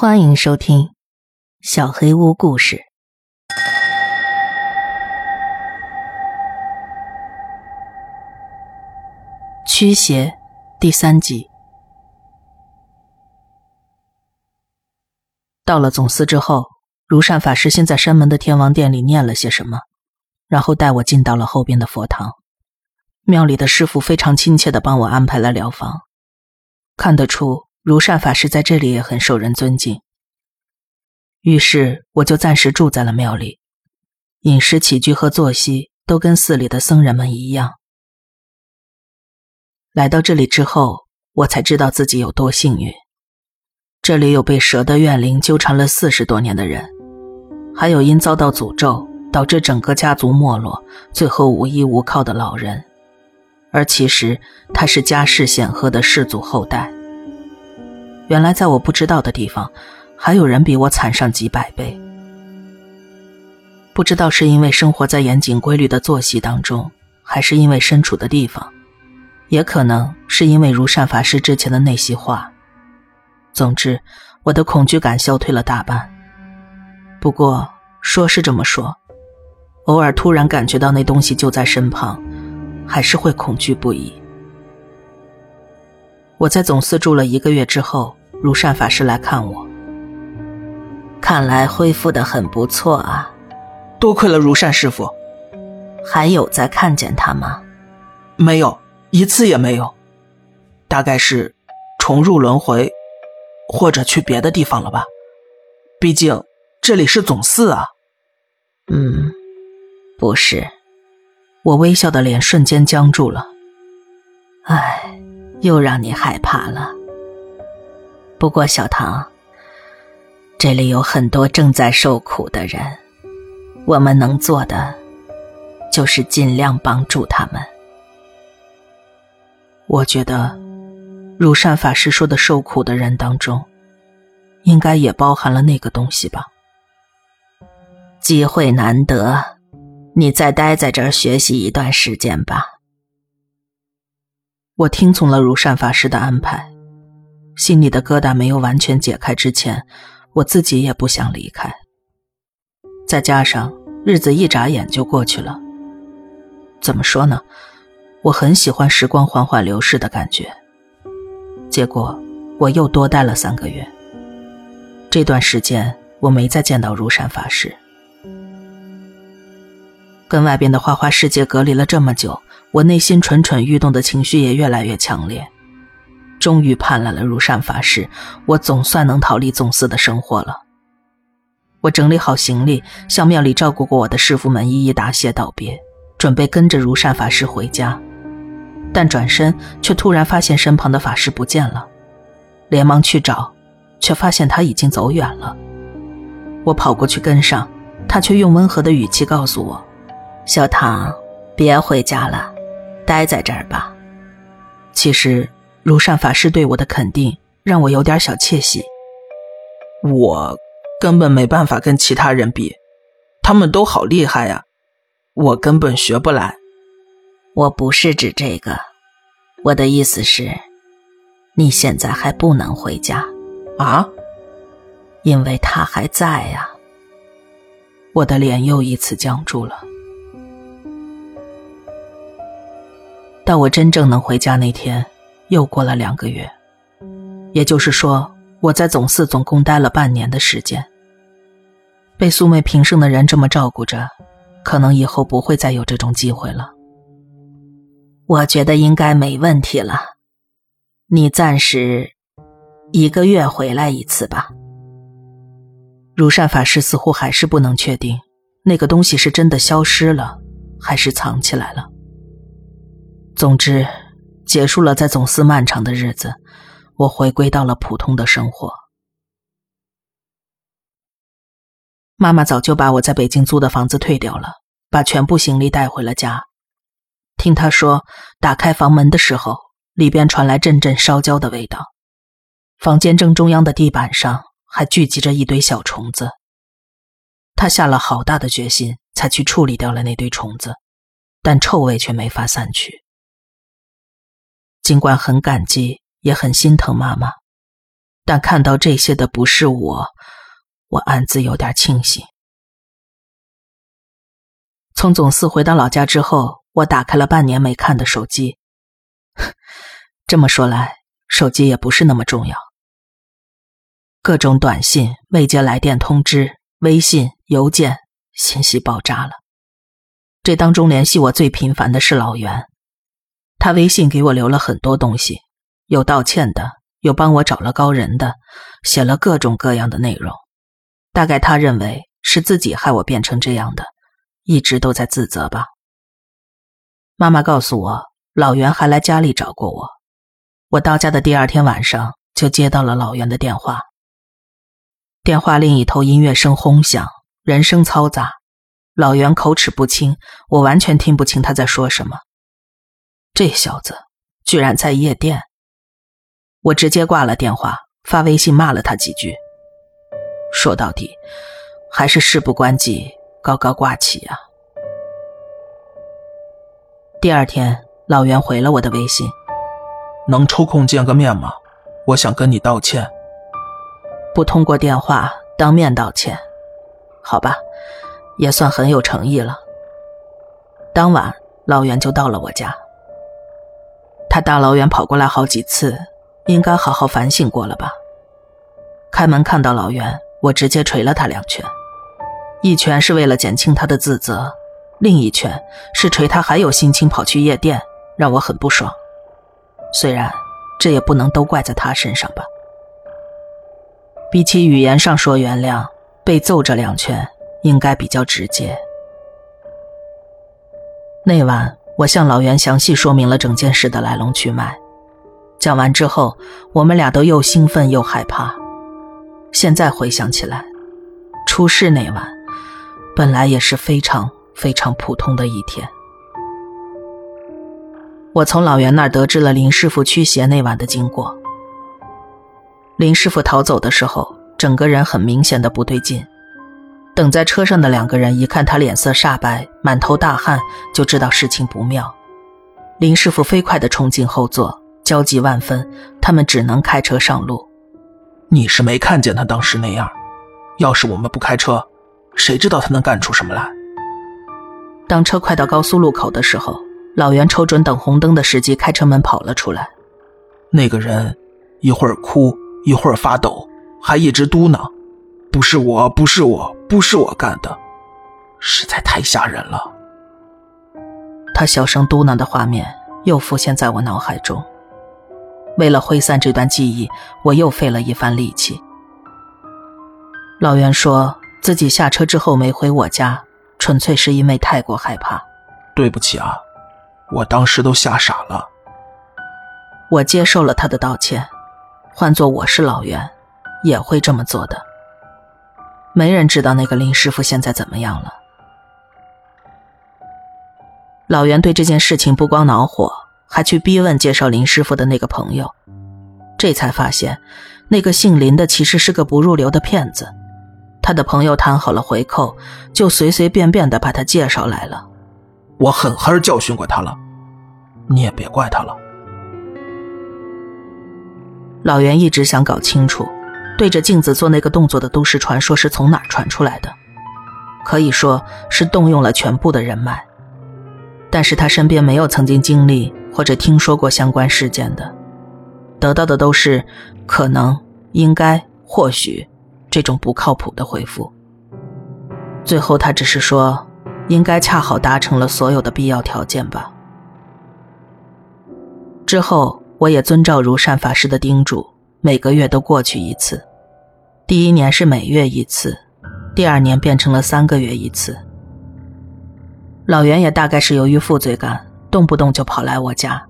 欢迎收听《小黑屋故事》驱邪第三集。到了总司之后，如善法师先在山门的天王殿里念了些什么，然后带我进到了后边的佛堂。庙里的师傅非常亲切的帮我安排了疗房，看得出。如善法师在这里也很受人尊敬，于是我就暂时住在了庙里，饮食起居和作息都跟寺里的僧人们一样。来到这里之后，我才知道自己有多幸运。这里有被蛇的怨灵纠缠了四十多年的人，还有因遭到诅咒导致整个家族没落、最后无依无靠的老人，而其实他是家世显赫的氏族后代。原来，在我不知道的地方，还有人比我惨上几百倍。不知道是因为生活在严谨规律的作息当中，还是因为身处的地方，也可能是因为如善法师之前的那些话。总之，我的恐惧感消退了大半。不过，说是这么说，偶尔突然感觉到那东西就在身旁，还是会恐惧不已。我在总司住了一个月之后。如善法师来看我，看来恢复的很不错啊！多亏了如善师傅。还有再看见他吗？没有，一次也没有。大概是重入轮回，或者去别的地方了吧。毕竟这里是总寺啊。嗯，不是。我微笑的脸瞬间僵住了。唉，又让你害怕了。不过，小唐，这里有很多正在受苦的人，我们能做的就是尽量帮助他们。我觉得，如善法师说的受苦的人当中，应该也包含了那个东西吧。机会难得，你再待在这儿学习一段时间吧。我听从了如善法师的安排。心里的疙瘩没有完全解开之前，我自己也不想离开。再加上日子一眨眼就过去了，怎么说呢？我很喜欢时光缓缓流逝的感觉。结果我又多待了三个月。这段时间我没再见到如山法师，跟外边的花花世界隔离了这么久，我内心蠢蠢欲动的情绪也越来越强烈。终于盼来了如善法师，我总算能逃离总寺的生活了。我整理好行李，向庙里照顾过我的师傅们一一答谢道别，准备跟着如善法师回家。但转身却突然发现身旁的法师不见了，连忙去找，却发现他已经走远了。我跑过去跟上，他却用温和的语气告诉我：“小唐，别回家了，待在这儿吧。”其实。如善法师对我的肯定让我有点小窃喜。我根本没办法跟其他人比，他们都好厉害呀，我根本学不来。我不是指这个，我的意思是，你现在还不能回家啊，因为他还在呀。我的脸又一次僵住了。到我真正能回家那天。又过了两个月，也就是说，我在总寺总共待了半年的时间。被素昧平生的人这么照顾着，可能以后不会再有这种机会了。我觉得应该没问题了。你暂时一个月回来一次吧。如善法师似乎还是不能确定，那个东西是真的消失了，还是藏起来了。总之。结束了在总司漫长的日子，我回归到了普通的生活。妈妈早就把我在北京租的房子退掉了，把全部行李带回了家。听她说，打开房门的时候，里边传来阵阵烧焦的味道，房间正中央的地板上还聚集着一堆小虫子。她下了好大的决心，才去处理掉了那堆虫子，但臭味却没法散去。尽管很感激，也很心疼妈妈，但看到这些的不是我，我暗自有点庆幸。从总司回到老家之后，我打开了半年没看的手机。这么说来，手机也不是那么重要。各种短信、未接来电通知、微信、邮件，信息爆炸了。这当中联系我最频繁的是老袁，他微信给我留了很多东西，有道歉的。有帮我找了高人的，写了各种各样的内容。大概他认为是自己害我变成这样的，一直都在自责吧。妈妈告诉我，老袁还来家里找过我。我到家的第二天晚上就接到了老袁的电话。电话另一头音乐声轰响，人声嘈杂，老袁口齿不清，我完全听不清他在说什么。这小子居然在夜店。我直接挂了电话，发微信骂了他几句。说到底，还是事不关己，高高挂起呀。第二天，老袁回了我的微信：“能抽空见个面吗？我想跟你道歉。”不通过电话，当面道歉，好吧，也算很有诚意了。当晚，老袁就到了我家。他大老远跑过来好几次。应该好好反省过了吧。开门看到老袁，我直接捶了他两拳，一拳是为了减轻他的自责，另一拳是捶他还有心情跑去夜店，让我很不爽。虽然这也不能都怪在他身上吧。比起语言上说原谅，被揍这两拳应该比较直接。那晚，我向老袁详细说明了整件事的来龙去脉。讲完之后，我们俩都又兴奋又害怕。现在回想起来，出事那晚，本来也是非常非常普通的一天。我从老袁那儿得知了林师傅驱邪那晚的经过。林师傅逃走的时候，整个人很明显的不对劲。等在车上的两个人一看他脸色煞白、满头大汗，就知道事情不妙。林师傅飞快的冲进后座。焦急万分，他们只能开车上路。你是没看见他当时那样，要是我们不开车，谁知道他能干出什么来？当车快到高速路口的时候，老袁瞅准等红灯的时机，开车门跑了出来。那个人一会儿哭，一会儿发抖，还一直嘟囔：“不是我，不是我，不是我干的。”实在太吓人了。他小声嘟囔的画面又浮现在我脑海中。为了挥散这段记忆，我又费了一番力气。老袁说自己下车之后没回我家，纯粹是因为太过害怕。对不起啊，我当时都吓傻了。我接受了他的道歉，换做我是老袁，也会这么做的。没人知道那个林师傅现在怎么样了。老袁对这件事情不光恼火。还去逼问介绍林师傅的那个朋友，这才发现，那个姓林的其实是个不入流的骗子。他的朋友谈好了回扣，就随随便便的把他介绍来了。我狠狠教训过他了，你也别怪他了。老袁一直想搞清楚，对着镜子做那个动作的都市传说是从哪儿传出来的，可以说是动用了全部的人脉。但是他身边没有曾经经历或者听说过相关事件的，得到的都是可能、应该、或许这种不靠谱的回复。最后他只是说，应该恰好达成了所有的必要条件吧。之后我也遵照如善法师的叮嘱，每个月都过去一次。第一年是每月一次，第二年变成了三个月一次。老袁也大概是由于负罪感，动不动就跑来我家。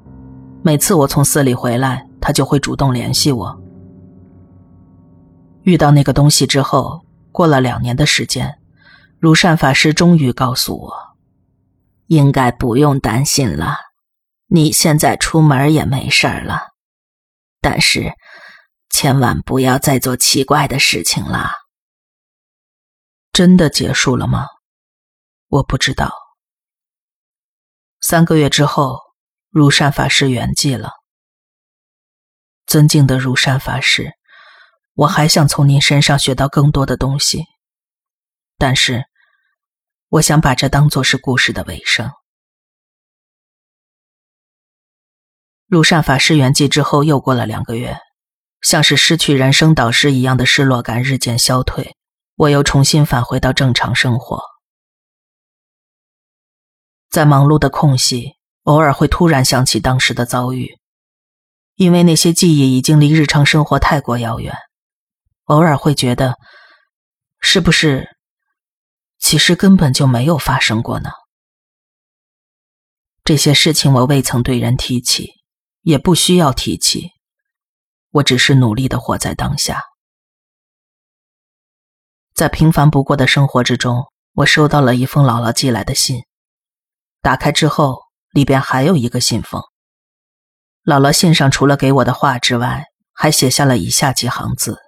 每次我从寺里回来，他就会主动联系我。遇到那个东西之后，过了两年的时间，如善法师终于告诉我，应该不用担心了，你现在出门也没事儿了。但是，千万不要再做奇怪的事情了。真的结束了吗？我不知道。三个月之后，如善法师圆寂了。尊敬的如善法师，我还想从您身上学到更多的东西，但是，我想把这当做是故事的尾声。入善法师圆寂之后，又过了两个月，像是失去人生导师一样的失落感日渐消退，我又重新返回到正常生活。在忙碌的空隙，偶尔会突然想起当时的遭遇，因为那些记忆已经离日常生活太过遥远。偶尔会觉得，是不是其实根本就没有发生过呢？这些事情我未曾对人提起，也不需要提起。我只是努力的活在当下。在平凡不过的生活之中，我收到了一封姥姥寄来的信。打开之后，里边还有一个信封。姥姥信上除了给我的话之外，还写下了以下几行字。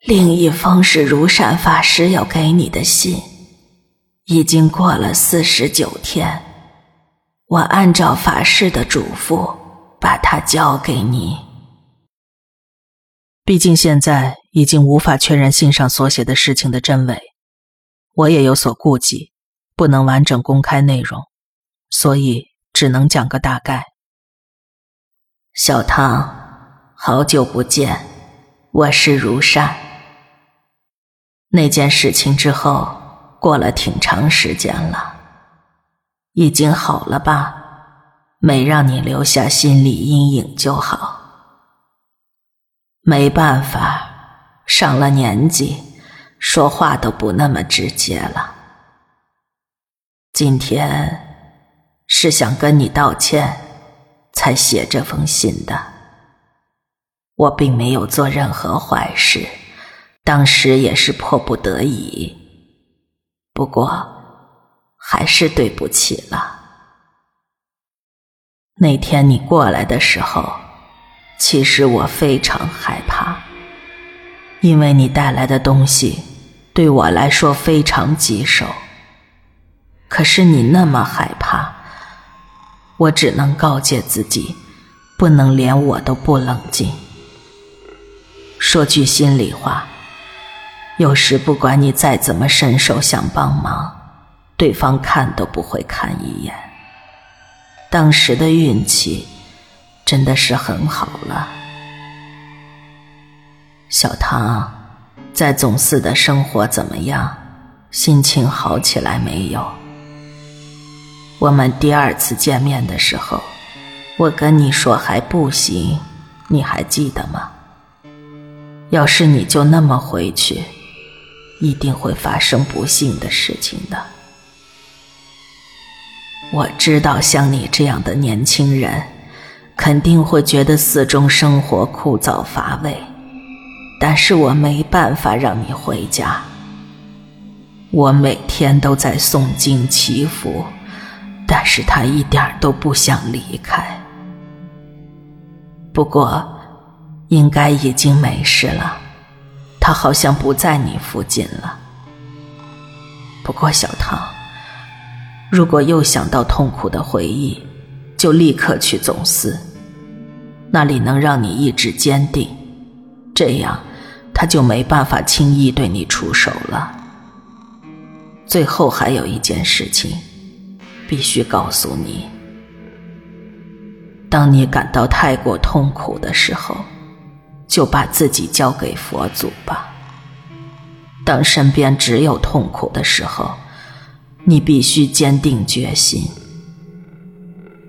另一封是如善法师要给你的信，已经过了四十九天，我按照法师的嘱咐把它交给你。毕竟现在已经无法确认信上所写的事情的真伪，我也有所顾忌，不能完整公开内容，所以只能讲个大概。小唐，好久不见，我是如善。那件事情之后，过了挺长时间了，已经好了吧？没让你留下心理阴影就好。没办法，上了年纪，说话都不那么直接了。今天是想跟你道歉，才写这封信的。我并没有做任何坏事。当时也是迫不得已，不过还是对不起了。那天你过来的时候，其实我非常害怕，因为你带来的东西对我来说非常棘手。可是你那么害怕，我只能告诫自己，不能连我都不冷静。说句心里话。有时不管你再怎么伸手想帮忙，对方看都不会看一眼。当时的运气真的是很好了。小唐，在总寺的生活怎么样？心情好起来没有？我们第二次见面的时候，我跟你说还不行，你还记得吗？要是你就那么回去。一定会发生不幸的事情的。我知道，像你这样的年轻人，肯定会觉得寺中生活枯燥乏味。但是我没办法让你回家。我每天都在诵经祈福，但是他一点都不想离开。不过，应该已经没事了。他好像不在你附近了。不过小唐，如果又想到痛苦的回忆，就立刻去总司，那里能让你意志坚定，这样他就没办法轻易对你出手了。最后还有一件事情，必须告诉你：当你感到太过痛苦的时候。就把自己交给佛祖吧。当身边只有痛苦的时候，你必须坚定决心。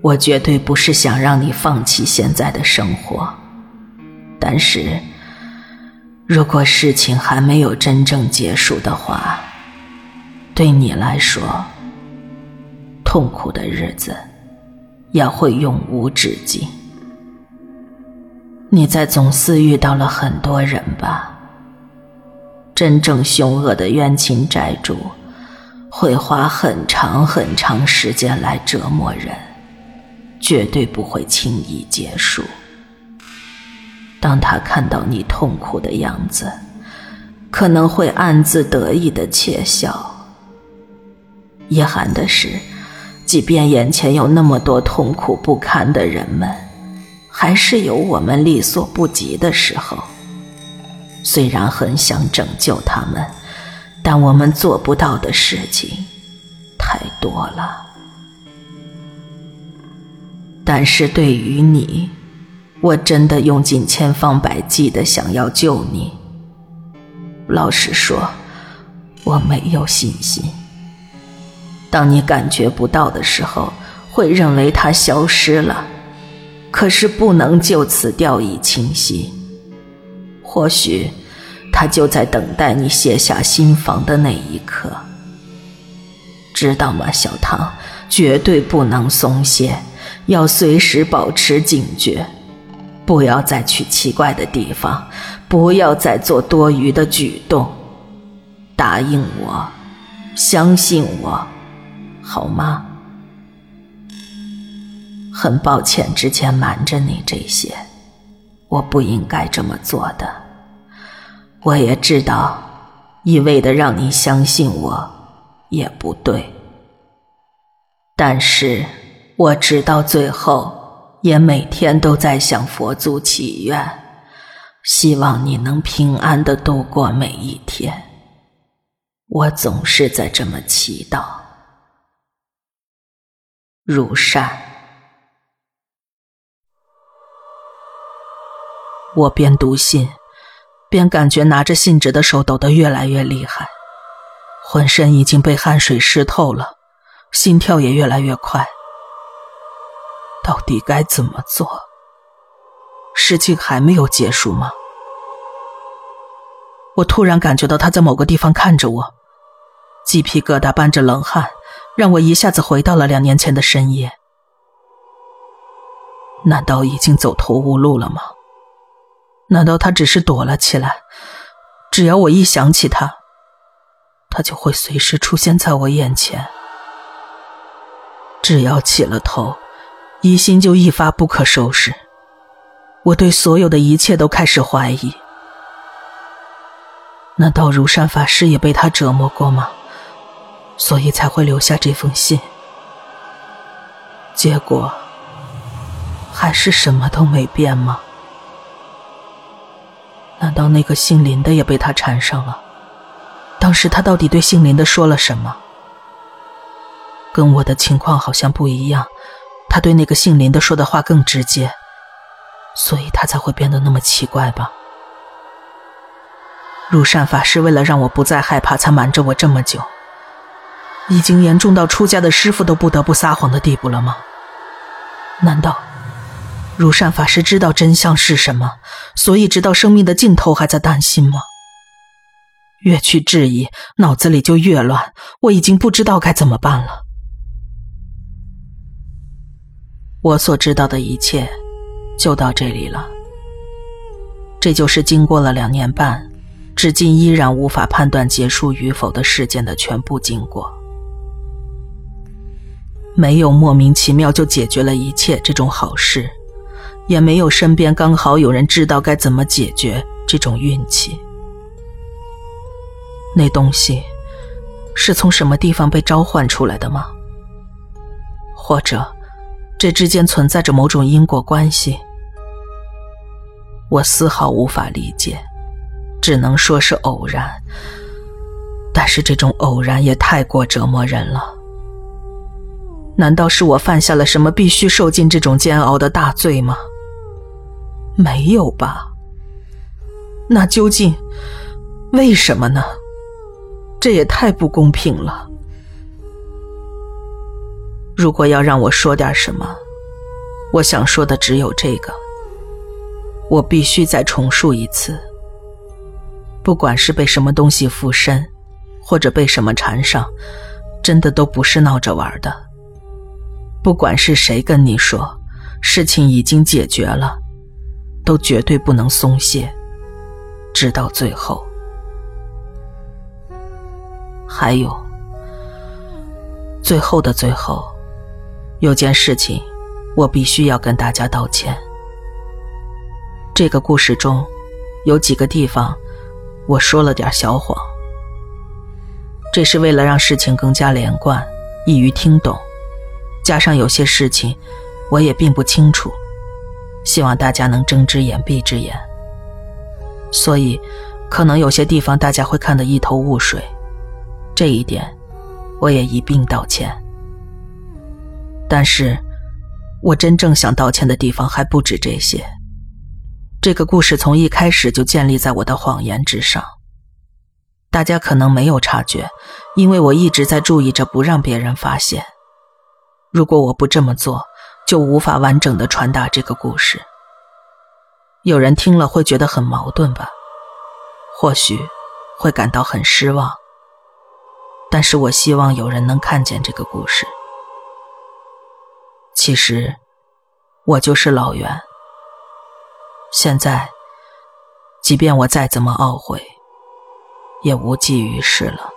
我绝对不是想让你放弃现在的生活，但是，如果事情还没有真正结束的话，对你来说，痛苦的日子也会永无止境。你在总司遇到了很多人吧？真正凶恶的冤亲债主，会花很长很长时间来折磨人，绝对不会轻易结束。当他看到你痛苦的样子，可能会暗自得意的窃笑。遗憾的是，即便眼前有那么多痛苦不堪的人们。还是有我们力所不及的时候。虽然很想拯救他们，但我们做不到的事情太多了。但是对于你，我真的用尽千方百计的想要救你。老实说，我没有信心。当你感觉不到的时候，会认为它消失了。可是不能就此掉以轻心。或许，它就在等待你卸下心防的那一刻。知道吗，小唐？绝对不能松懈，要随时保持警觉。不要再去奇怪的地方，不要再做多余的举动。答应我，相信我，好吗？很抱歉之前瞒着你这些，我不应该这么做的。我也知道，一味的让你相信我也不对。但是，我直到最后。也每天都在向佛祖祈愿，希望你能平安的度过每一天。我总是在这么祈祷。如善，我边读信，边感觉拿着信纸的手抖得越来越厉害，浑身已经被汗水湿透了，心跳也越来越快。到底该怎么做？事情还没有结束吗？我突然感觉到他在某个地方看着我，鸡皮疙瘩伴着冷汗，让我一下子回到了两年前的深夜。难道已经走投无路了吗？难道他只是躲了起来？只要我一想起他，他就会随时出现在我眼前。只要起了头。疑心就一发不可收拾，我对所有的一切都开始怀疑。难道如山法师也被他折磨过吗？所以才会留下这封信？结果还是什么都没变吗？难道那个姓林的也被他缠上了？当时他到底对姓林的说了什么？跟我的情况好像不一样。他对那个姓林的说的话更直接，所以他才会变得那么奇怪吧？如善法师为了让我不再害怕，才瞒着我这么久，已经严重到出家的师傅都不得不撒谎的地步了吗？难道如善法师知道真相是什么，所以直到生命的尽头还在担心吗？越去质疑，脑子里就越乱，我已经不知道该怎么办了。我所知道的一切，就到这里了。这就是经过了两年半，至今依然无法判断结束与否的事件的全部经过。没有莫名其妙就解决了一切这种好事，也没有身边刚好有人知道该怎么解决这种运气。那东西是从什么地方被召唤出来的吗？或者？这之间存在着某种因果关系，我丝毫无法理解，只能说是偶然。但是这种偶然也太过折磨人了。难道是我犯下了什么必须受尽这种煎熬的大罪吗？没有吧。那究竟为什么呢？这也太不公平了。如果要让我说点什么，我想说的只有这个：我必须再重述一次。不管是被什么东西附身，或者被什么缠上，真的都不是闹着玩的。不管是谁跟你说事情已经解决了，都绝对不能松懈，直到最后。还有，最后的最后。有件事情，我必须要跟大家道歉。这个故事中，有几个地方，我说了点小谎。这是为了让事情更加连贯，易于听懂。加上有些事情，我也并不清楚，希望大家能睁只眼闭只眼。所以可能有些地方大家会看得一头雾水，这一点我也一并道歉。但是，我真正想道歉的地方还不止这些。这个故事从一开始就建立在我的谎言之上。大家可能没有察觉，因为我一直在注意着不让别人发现。如果我不这么做，就无法完整的传达这个故事。有人听了会觉得很矛盾吧？或许会感到很失望。但是我希望有人能看见这个故事。其实，我就是老袁。现在，即便我再怎么懊悔，也无济于事了。